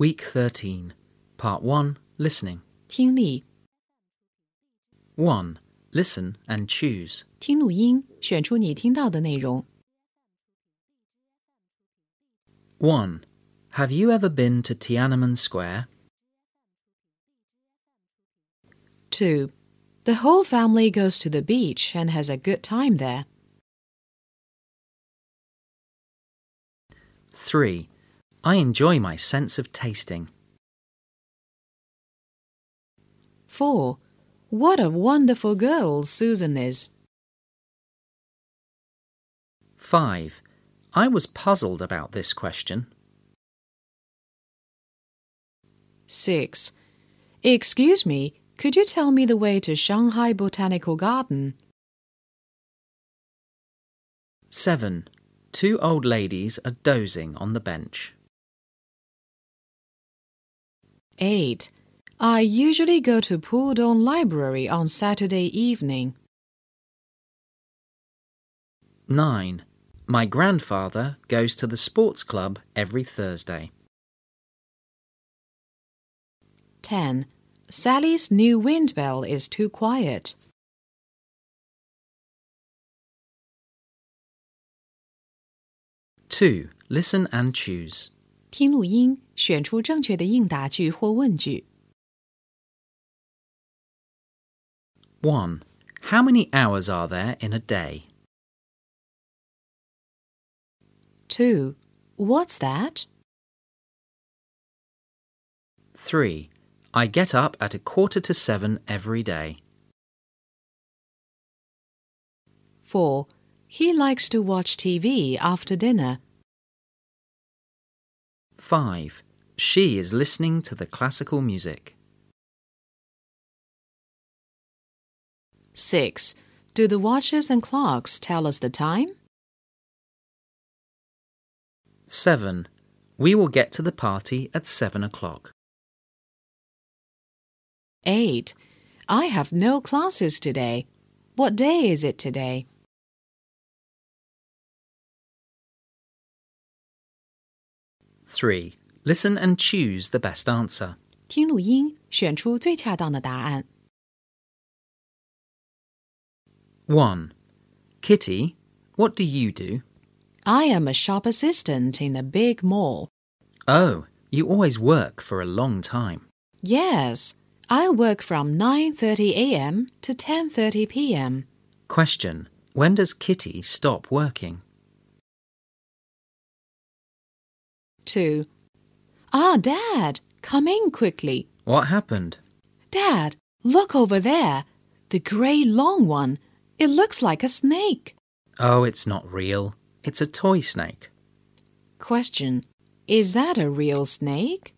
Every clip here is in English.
Week 13, Part 1 Listening. 听力 1. Listen and choose. 听录音，选出你听到的内容。 1. Have you ever been to Tiananmen Square? 2. The whole family goes to the beach and has a good time there. 3. I enjoy my sense of tasting. 4. What a wonderful girl Susan is. 5. I was puzzled about this question. 6. Excuse me, could you tell me the way to Shanghai Botanical Garden? 7. Two old ladies are dozing on the bench. 8. I usually go to Pudong Library on Saturday evening. 9. My grandfather goes to the sports club every Thursday. 10. Sally's new wind bell is too quiet. 2. Listen and choose. 听录音，选出正确的应答句或问句。 1. How many hours are there in a day? 2. What's that? 3. I get up at a quarter to seven every day. 4. He likes to watch TV after dinner. 5. She is listening to the classical music. 6. Do the watches and clocks tell us the time? 7. We will get to the party at 7 o'clock. 8. I have no classes today. What day is it today? 3. Listen and choose the best answer. 听录音，选出最恰当的答案。 1. Kitty, what do you do? I am a shop assistant in a big mall. Oh, you always work for a long time. Yes, I work from 9:30 a.m. to 10:30 p.m. Question. When does Kitty stop working? 2. Ah, Dad, come in quickly. What happened? Dad, look over there. The grey long one. It looks like a snake. Oh, it's not real. It's a toy snake. Question. Is that a real snake?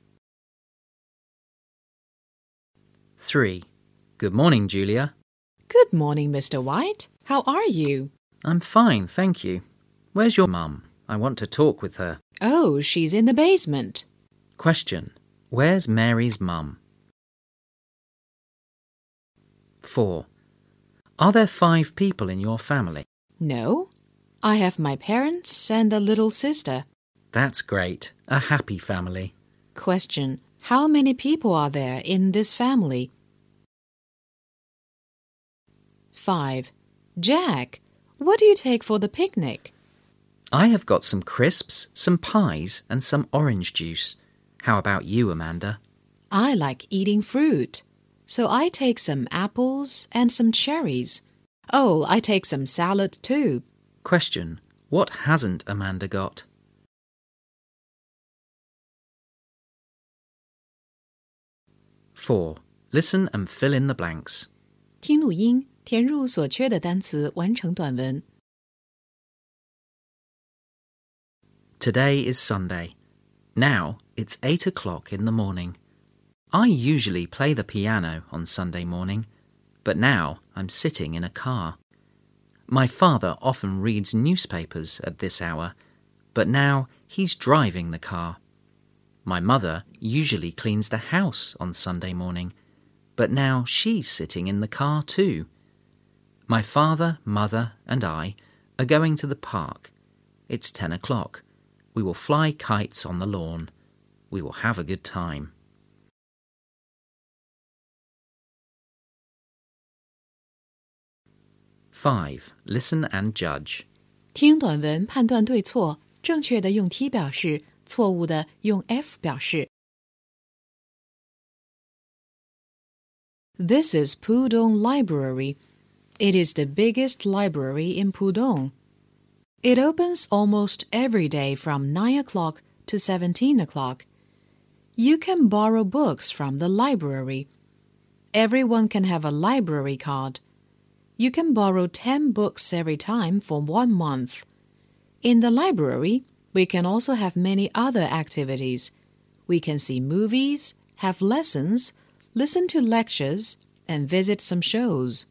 3. Good morning, Julia. Good morning, Mr. White. How are you? I'm fine, thank you. Where's your mum? I want to talk with her. Oh, she's in the basement. Question. Where's Mary's mum? 4. Are there five people in your family? No. I have my parents and a little sister. That's great. A happy family. Question. How many people are there in this family? 5. Jack, what do you take for the picnic? I have got some crisps, some pies, and some orange juice. How about you, Amanda? I like eating fruit. So I take some apples and some cherries. Oh, I take some salad too. Question. What hasn't Amanda got? 4. Listen and fill in the blanks. 听录音，填入所缺的单词，完成短文。 Today is Sunday. Now it's 8 o'clock in the morning. I usually play the piano on Sunday morning, but now I'm sitting in a car. My father often reads newspapers at this hour, but now he's driving the car. My mother usually cleans the house on Sunday morning, but now she's sitting in the car too. My father, mother, and I are going to the park. It's 10 o'clock. We will fly kites on the lawn. We will have a good time. 5. Listen and judge. 听短文判断对错，正确的用 T 表示，错误的用 F 表示。This is Pudong Library. It is the biggest library in Pudong. It opens almost every day from 9 o'clock to 17 o'clock. You can borrow books from the library. Everyone can have a library card. You can borrow 10 books every time for one month. In the library, we can also have many other activities. We can see movies, have lessons, listen to lectures, and visit some shows.